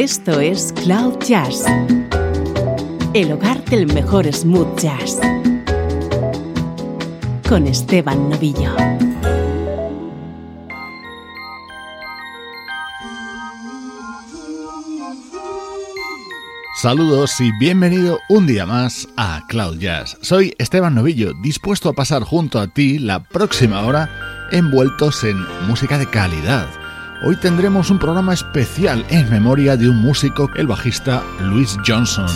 Esto es Cloud Jazz, el hogar del mejor smooth jazz, con Esteban Novillo. Saludos y bienvenido un día más a Cloud Jazz. Soy Esteban Novillo, dispuesto a pasar junto a ti la próxima hora envueltos en música de calidad. Hoy tendremos un programa especial en memoria de un músico, el bajista Louis Johnson.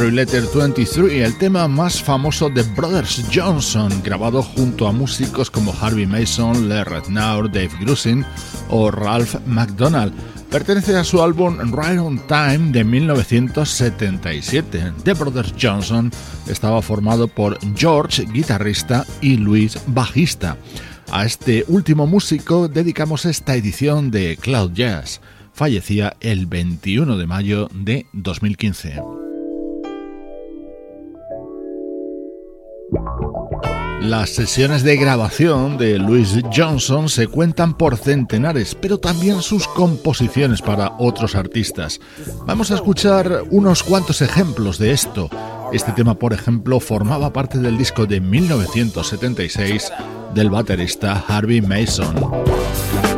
Letter 23, el tema más famoso de Brothers Johnson, grabado junto a músicos como Harvey Mason, Lee Rednaur, Dave Grusin o Ralph McDonald. Pertenece a su álbum Right on Time de 1977. The Brothers Johnson estaba formado por George, guitarrista, y Louis, bajista. A este último músico dedicamos esta edición de Cloud Jazz. Fallecía el 21 de mayo de 2015. Las sesiones de grabación de Louis Johnson se cuentan por centenares, pero también sus composiciones para otros artistas. Vamos a escuchar unos cuantos ejemplos de esto. Este tema, por ejemplo, formaba parte del disco de 1976 del baterista Harvey Mason.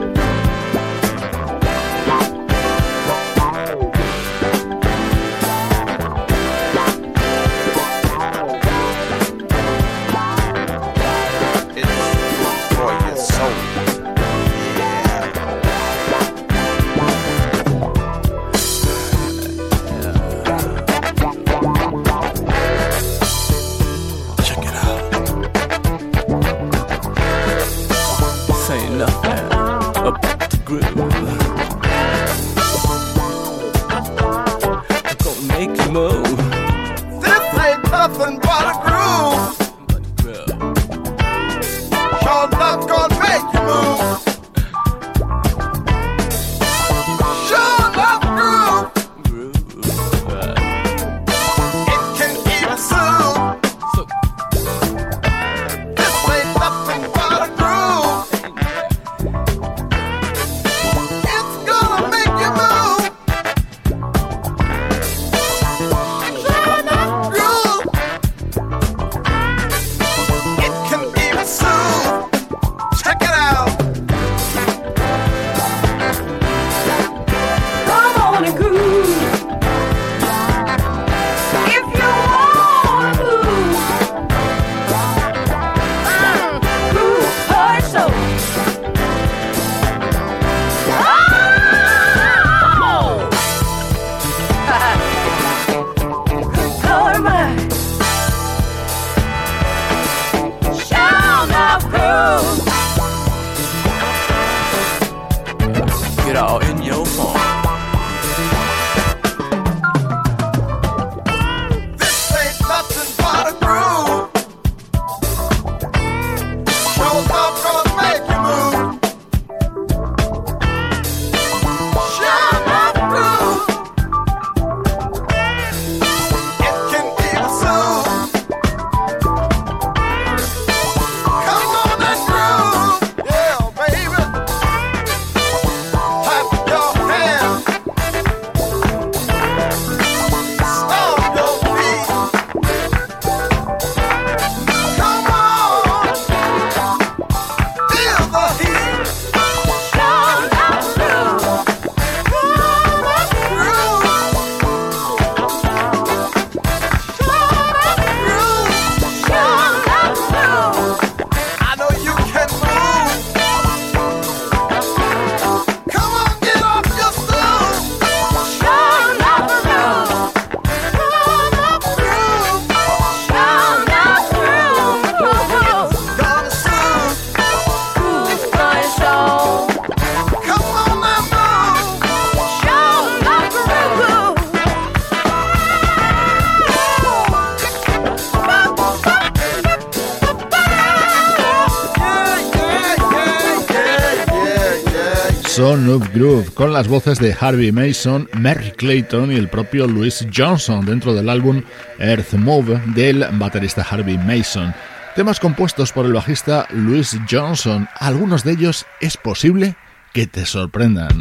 Con las voces de Harvey Mason, Mary Clayton y el propio Louis Johnson dentro del álbum Earth Move del baterista Harvey Mason. Temas compuestos por el bajista Louis Johnson, algunos de ellos es posible que te sorprendan.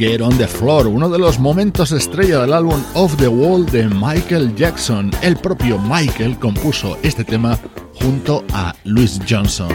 Get on the Floor, uno de los momentos estrella del álbum Off the Wall de Michael Jackson. El propio Michael compuso este tema junto a Louis Johnson.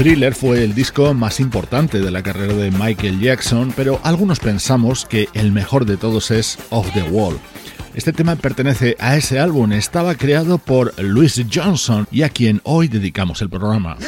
Thriller fue el disco más importante de la carrera de Michael Jackson, pero algunos pensamos que el mejor de todos es Off the Wall. Este tema pertenece a ese álbum, estaba creado por Louis Johnson y a quien hoy dedicamos el programa.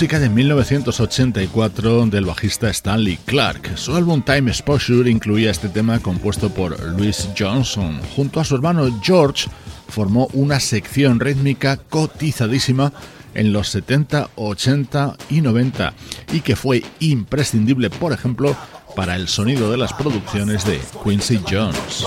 De 1984 del bajista Stanley Clark. Su álbum Time Exposure incluía este tema compuesto por Louis Johnson. Junto a su hermano George formó una sección rítmica cotizadísima en los 70, 80 y 90 y que fue imprescindible, por ejemplo, para el sonido de las producciones de Quincy Jones.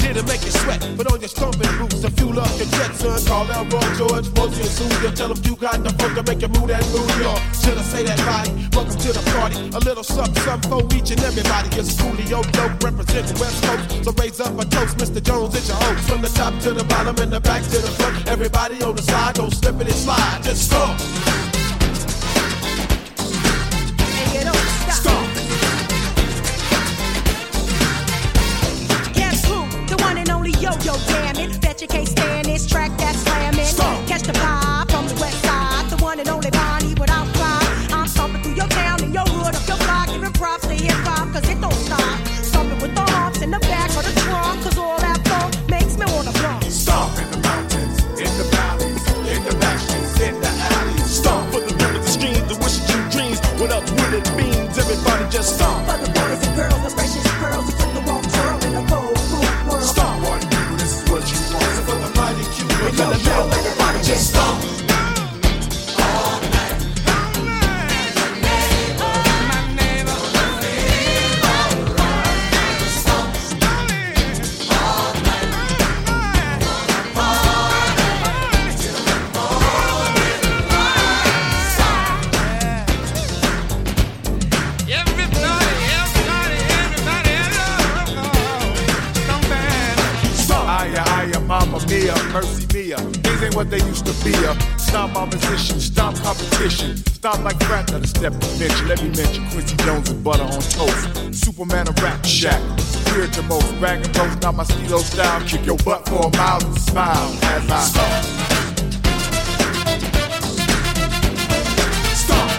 Here to make you sweat, Put on your stomping boots to fuel up your jet, son. Call out Roy George, Rosie and Susie. Tell them you got the funk to make you move that New York. Should I say that body? Welcome to the party. A little something, something for each and everybody. It's Coolio Dope representing West Coast. So raise up a toast, Mr. Jones, it's your host. From the top to the bottom and the back to the front. Everybody on the side, don't slip it and slide. Just stop. Yo, damn it, bet you can't stand this track that's slamming. Stop. Roast, not my stilo style. Kick your butt for a mile and smile as I. Stomp.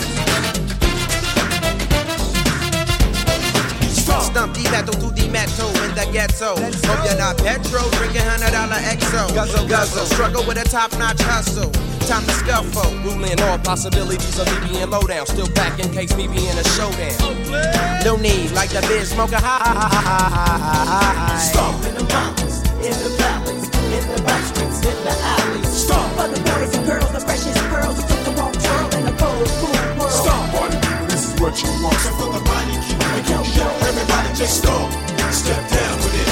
Stomp. Stump the metal to the metal in the ghetto. Hope you're not petro, drinking hundred dollar XO. Guzzle, guzzle, struggle with a top notch hustle. Time to scuffle. Ruling all possibilities of me being low down. Still back in case me being a showdown. No need, like the biz smoker high. Stomp. In the mountains, in the valleys, in the back in the alleys. Stomp for the boys and girls, the freshest pearls, who took the wrong turn in the cold, cool world. Stomp. Party people, this is what you want. So for the mighty Cuban, yo, yo, everybody just stomp. Step down with it.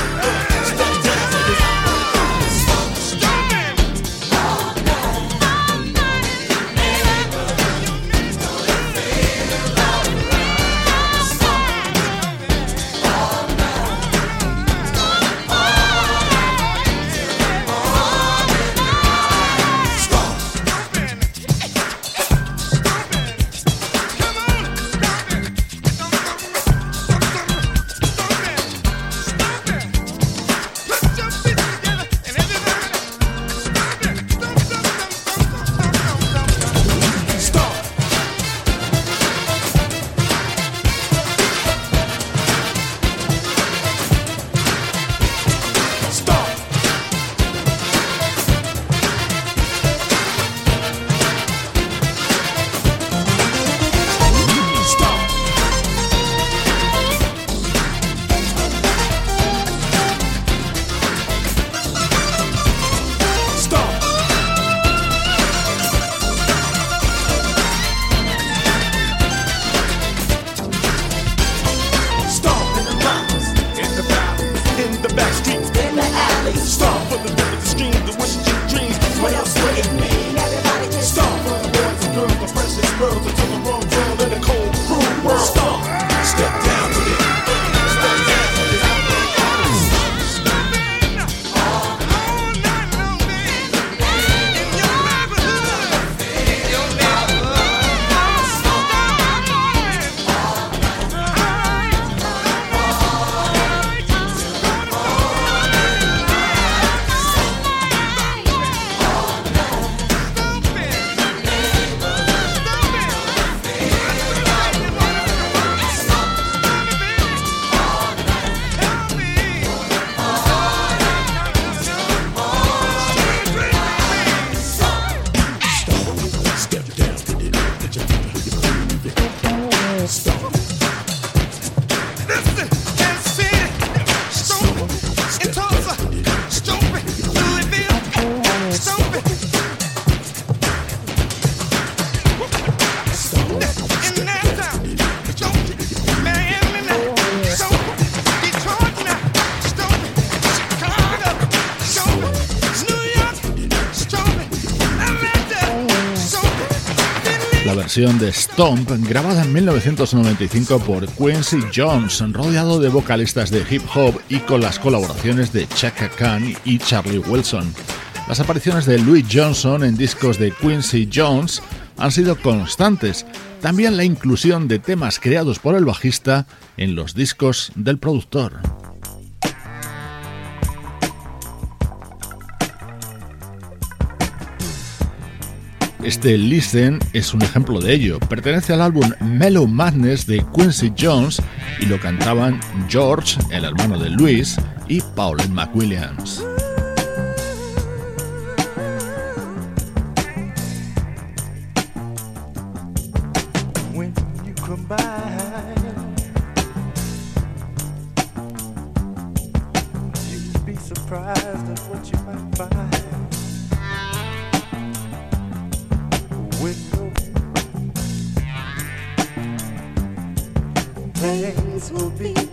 De Stomp, grabada en 1995 por Quincy Jones, rodeado de vocalistas de hip hop y con las colaboraciones de Chaka Khan y Charlie Wilson. Las apariciones de Louis Johnson en discos de Quincy Jones han sido constantes, también la inclusión de temas creados por el bajista en los discos del productor. Este Listen es un ejemplo de ello. Pertenece al álbum Mellow Madness de Quincy Jones y lo cantaban George, el hermano de Louis, y Pauline McWilliams.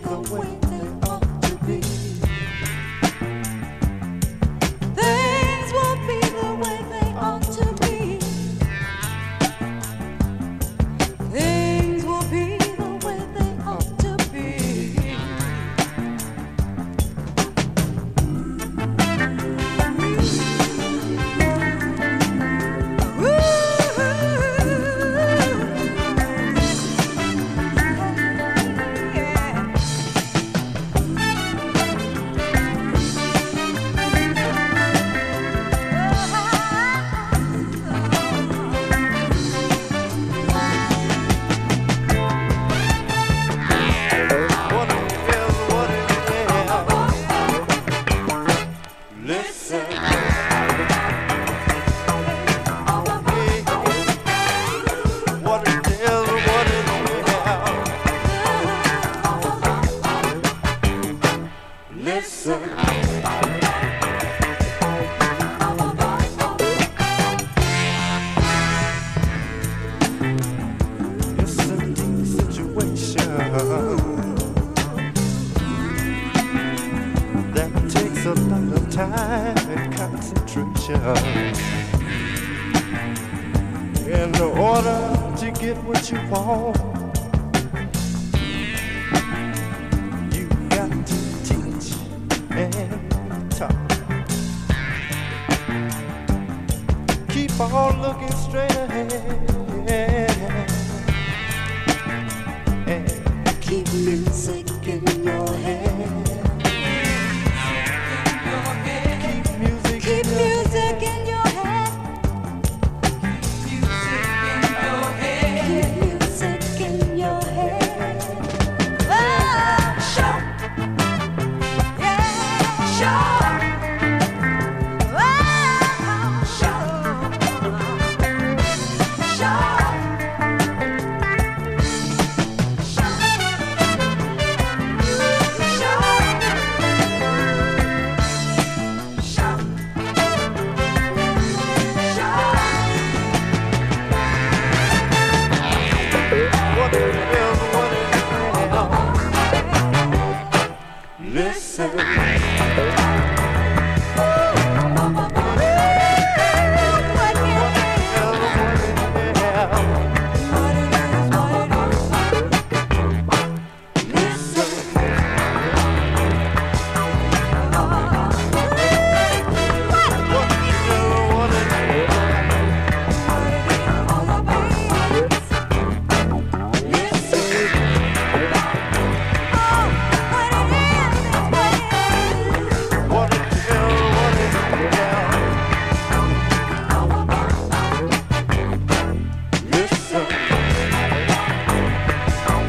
the way they ought to be.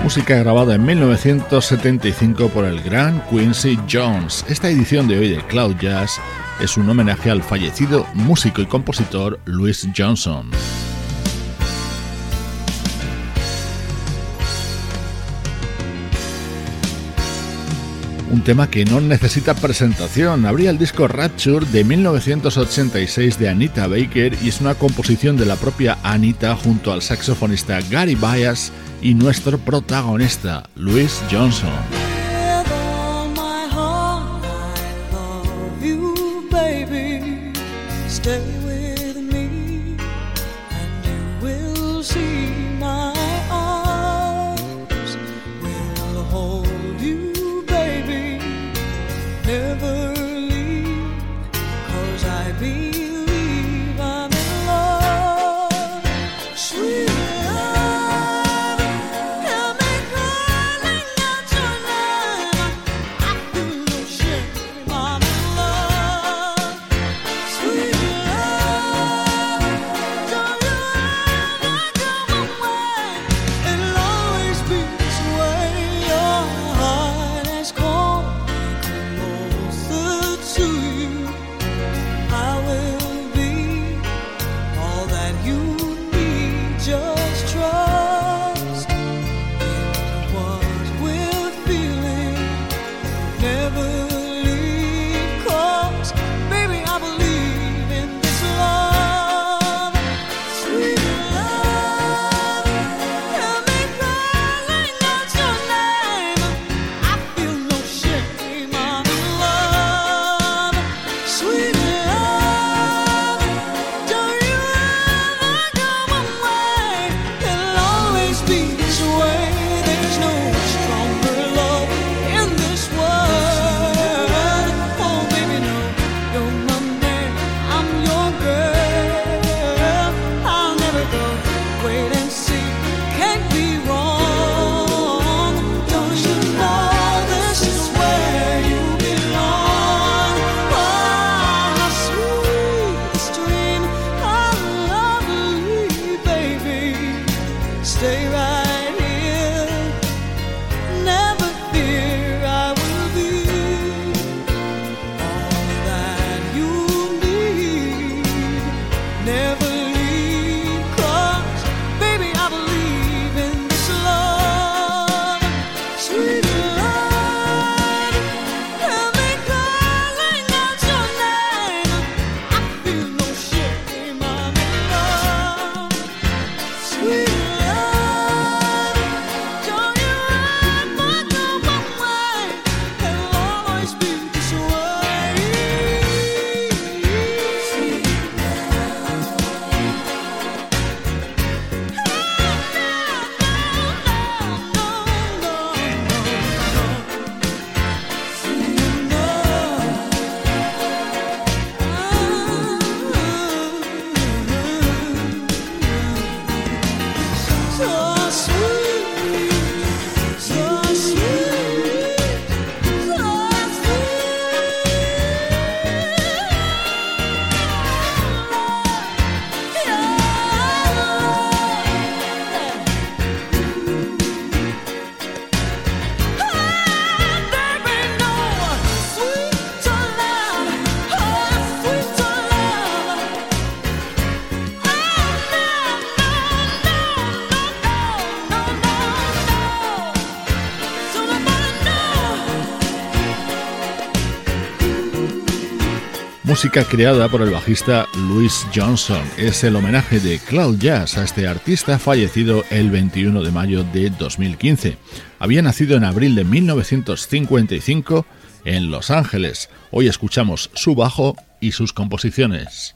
Música grabada en 1975 por el gran Quincy Jones. Esta edición de hoy de Cloud Jazz es un homenaje al fallecido músico y compositor Louis Johnson. un tema que no necesita presentación. Habría el disco Rapture de 1986 de Anita Baker y es una composición de la propia Anita junto al saxofonista Gary Bias y nuestro protagonista, Louis Johnson. Música creada por el bajista Louis Johnson. Es el homenaje de Cloud Jazz a este artista fallecido el 21 de mayo de 2015. Había nacido en abril de 1955 en Los Ángeles. Hoy escuchamos su bajo y sus composiciones.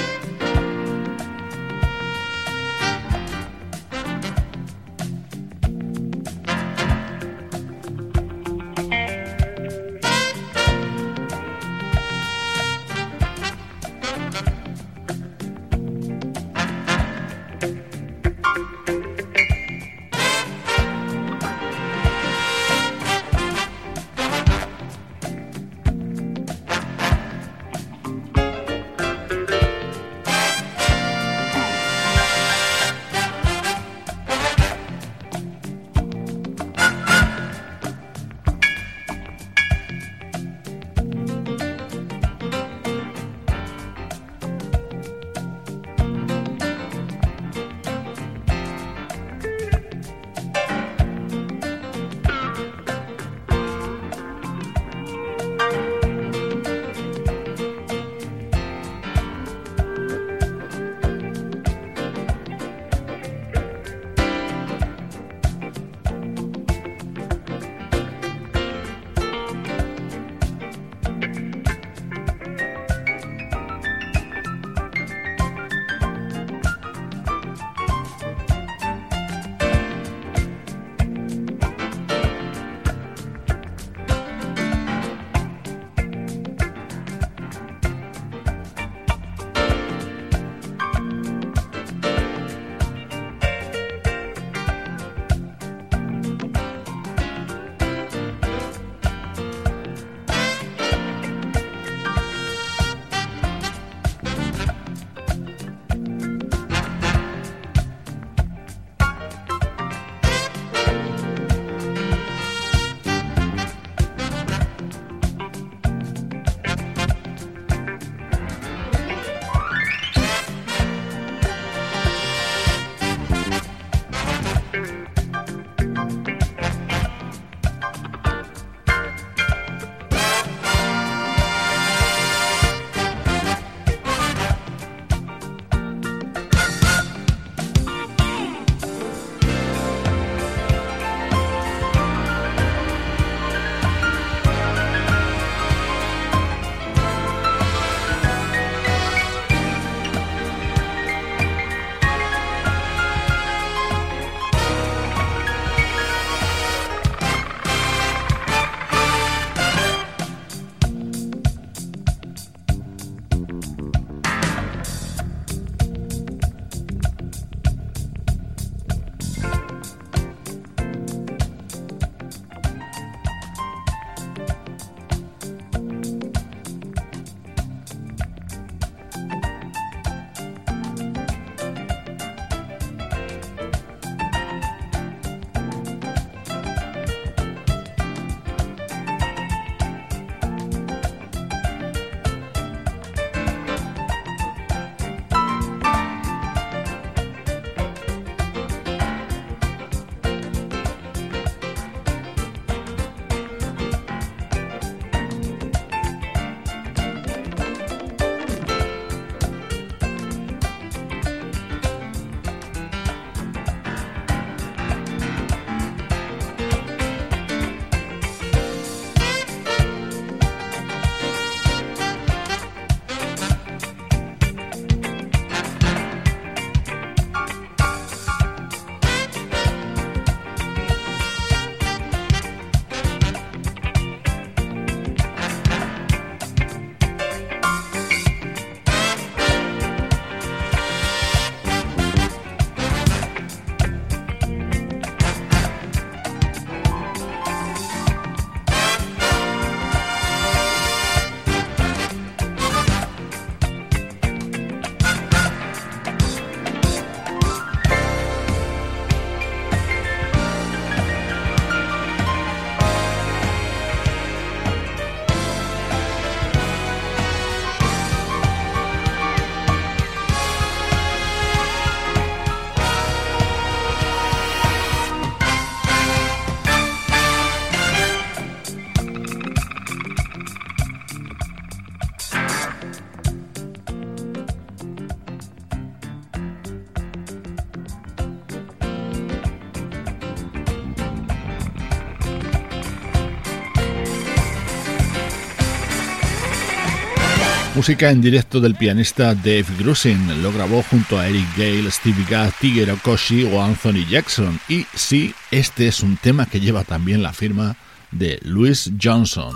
Música en directo del pianista Dave Grusin. Lo grabó junto a Eric Gale, Stevie Gadd, Tiger Okoshi o Anthony Jackson. Y sí, este es un tema que lleva también la firma de Louis Johnson.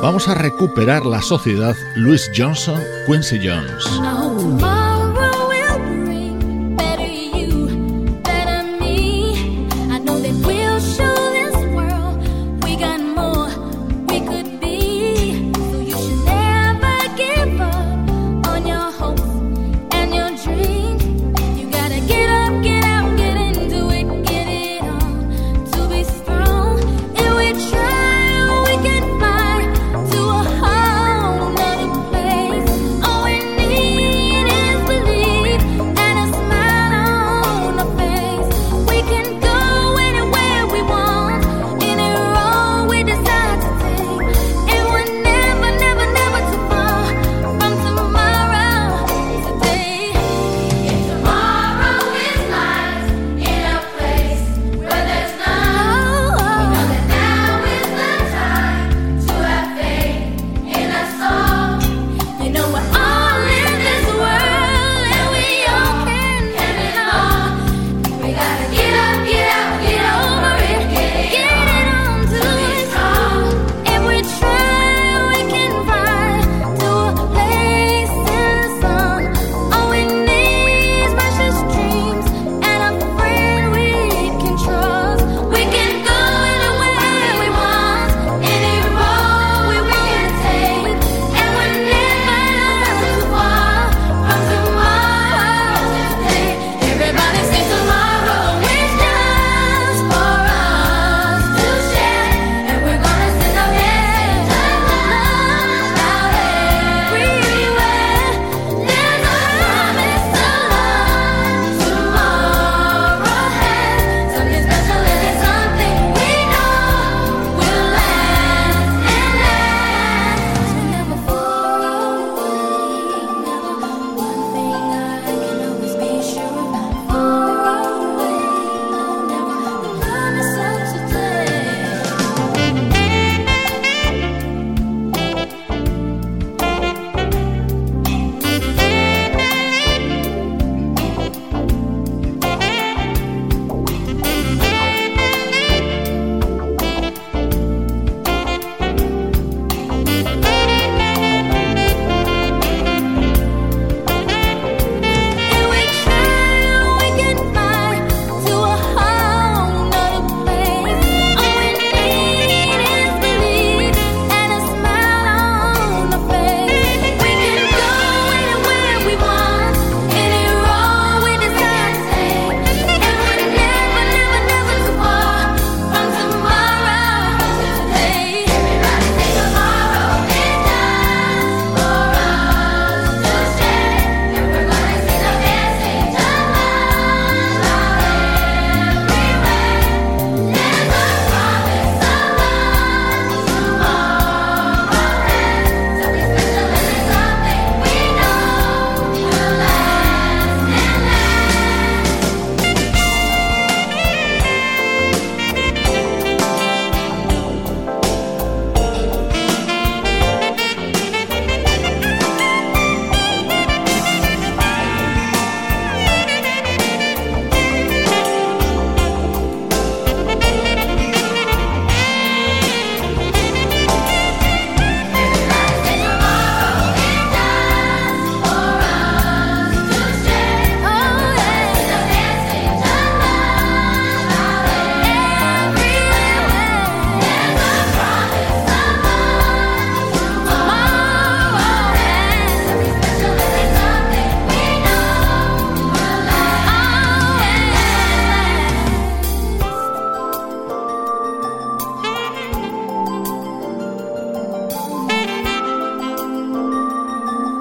Vamos a recuperar la sociedad Louis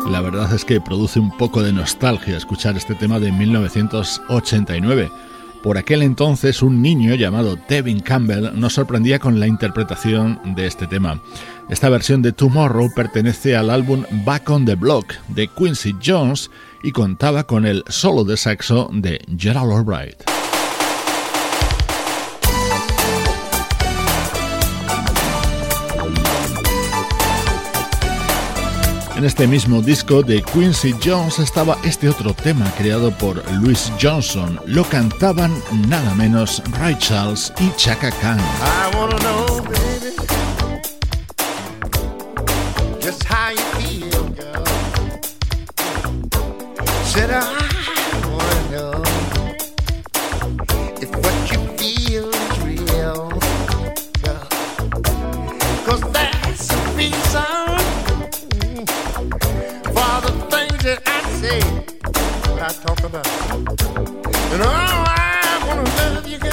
Johnson, Quincy Jones. que produce un poco de nostalgia escuchar este tema de 1989. Por aquel entonces un niño llamado Tevin Campbell nos sorprendía con la interpretación de este tema. Esta versión de Tomorrow pertenece al álbum Back on the Block de Quincy Jones y contaba con el solo de saxo de Gerald Albright. En este mismo disco de Quincy Jones estaba este otro tema creado por Louis Johnson. Lo cantaban nada menos Ray Charles y Chaka Khan. I talk about. And oh, I want to love you, girl,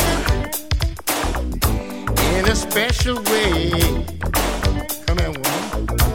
in a special way. Come here, woman.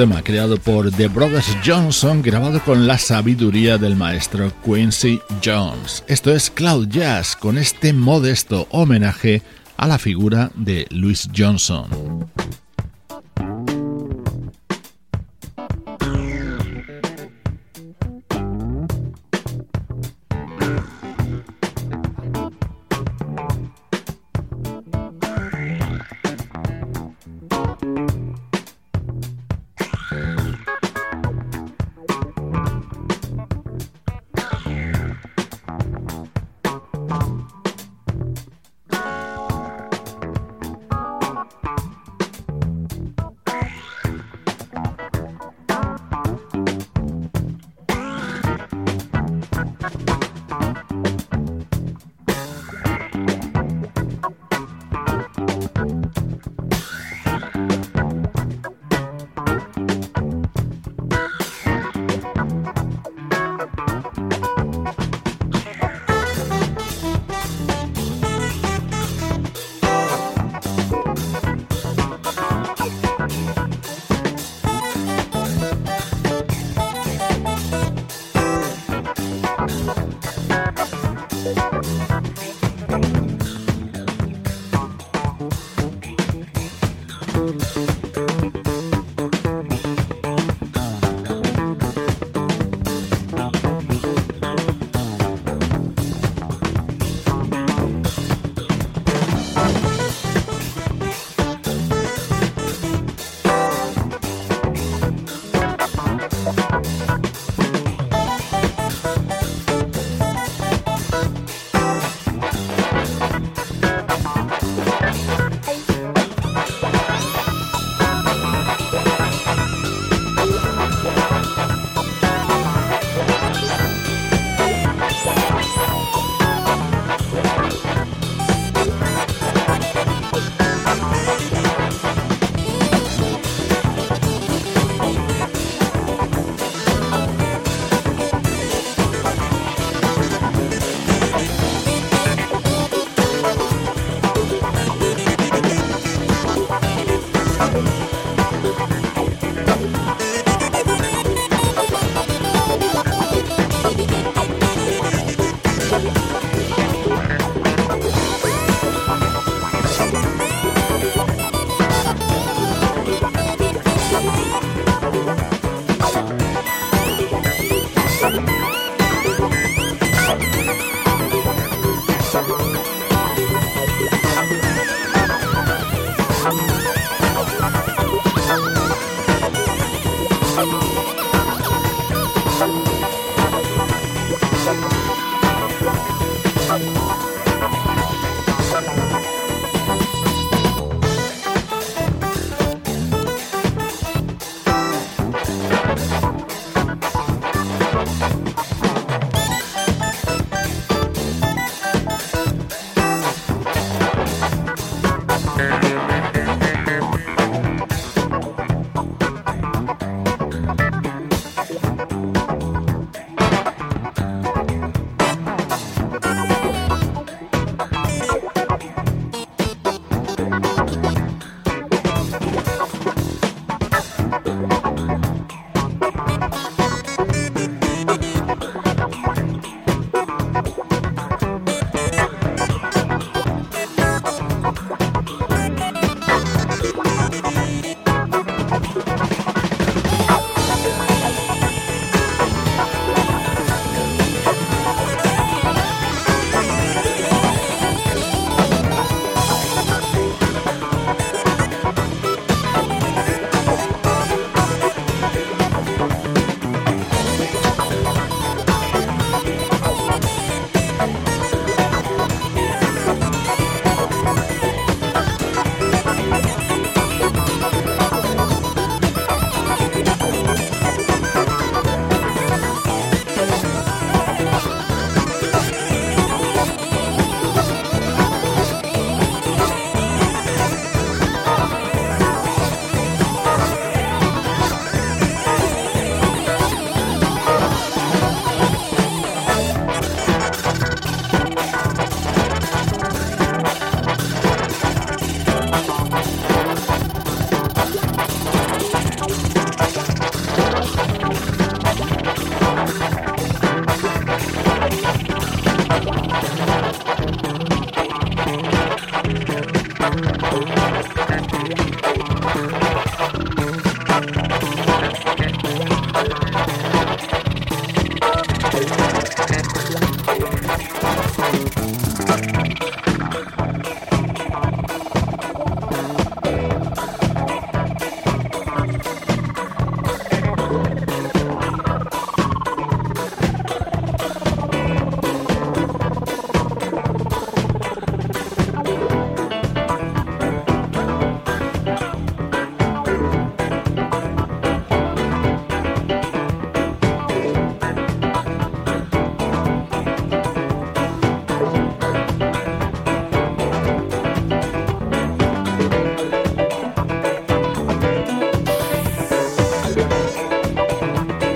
Tema creado por The Brothers Johnson, grabado con la sabiduría del maestro Quincy Jones. Esto es Cloud Jazz, con este modesto homenaje a la figura de Louis Johnson.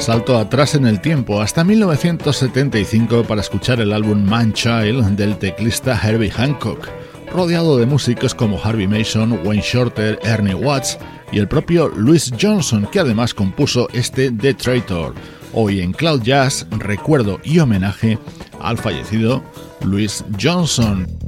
Salto atrás en el tiempo hasta 1975 para escuchar el álbum Man Child del teclista Herbie Hancock, rodeado de músicos como Harvey Mason, Wayne Shorter, Ernie Watts y el propio Louis Johnson, que además compuso este The Traitor. Hoy en Cloud Jazz, recuerdo y homenaje al fallecido Louis Johnson.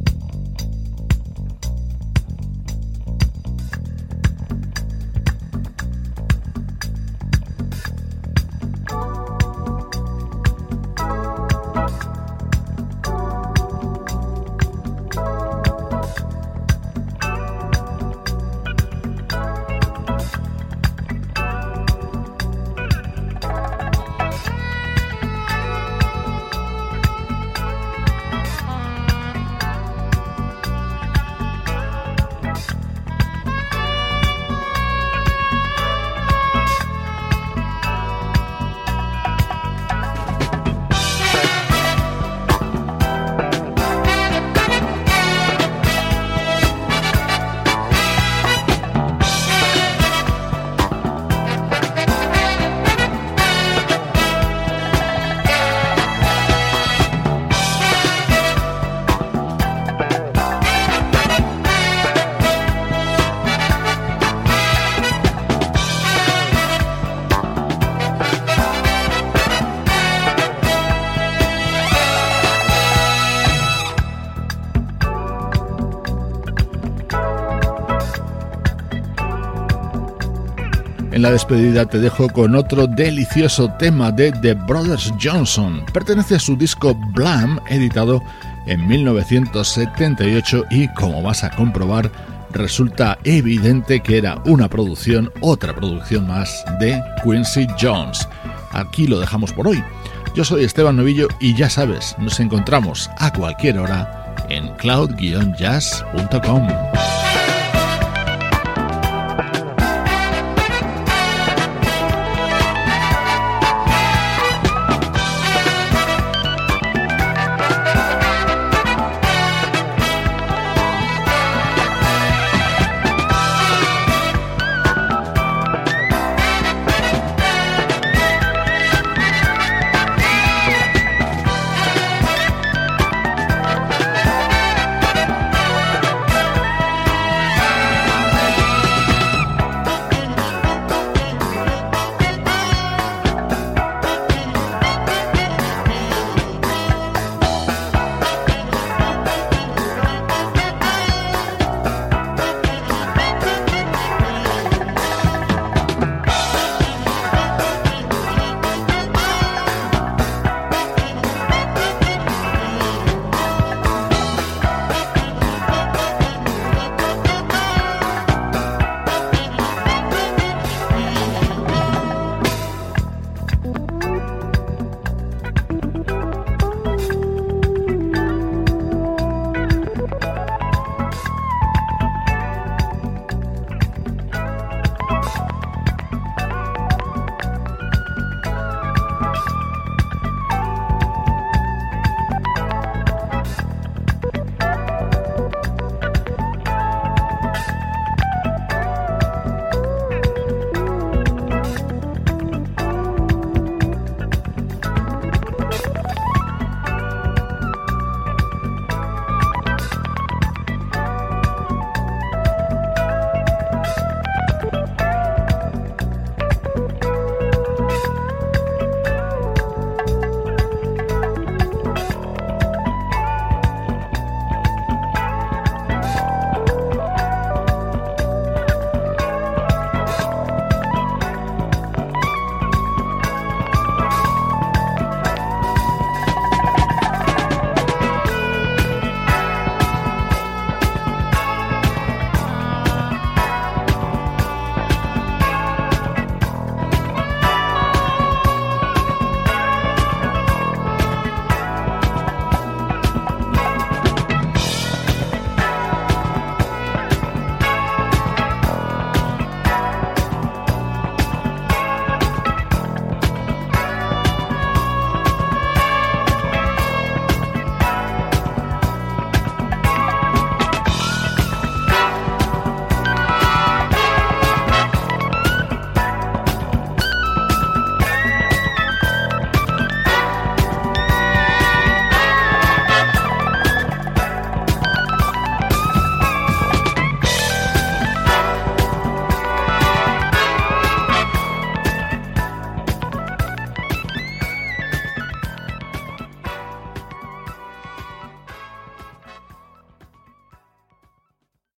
La despedida te dejo con otro delicioso tema de The Brothers Johnson. Pertenece a su disco Blam, editado en 1978 y como vas a comprobar, resulta evidente que era una producción, otra producción más de Quincy Jones. Aquí lo dejamos por hoy. Yo soy Esteban Novillo y ya sabes, nos encontramos a cualquier hora en cloud-jazz.com.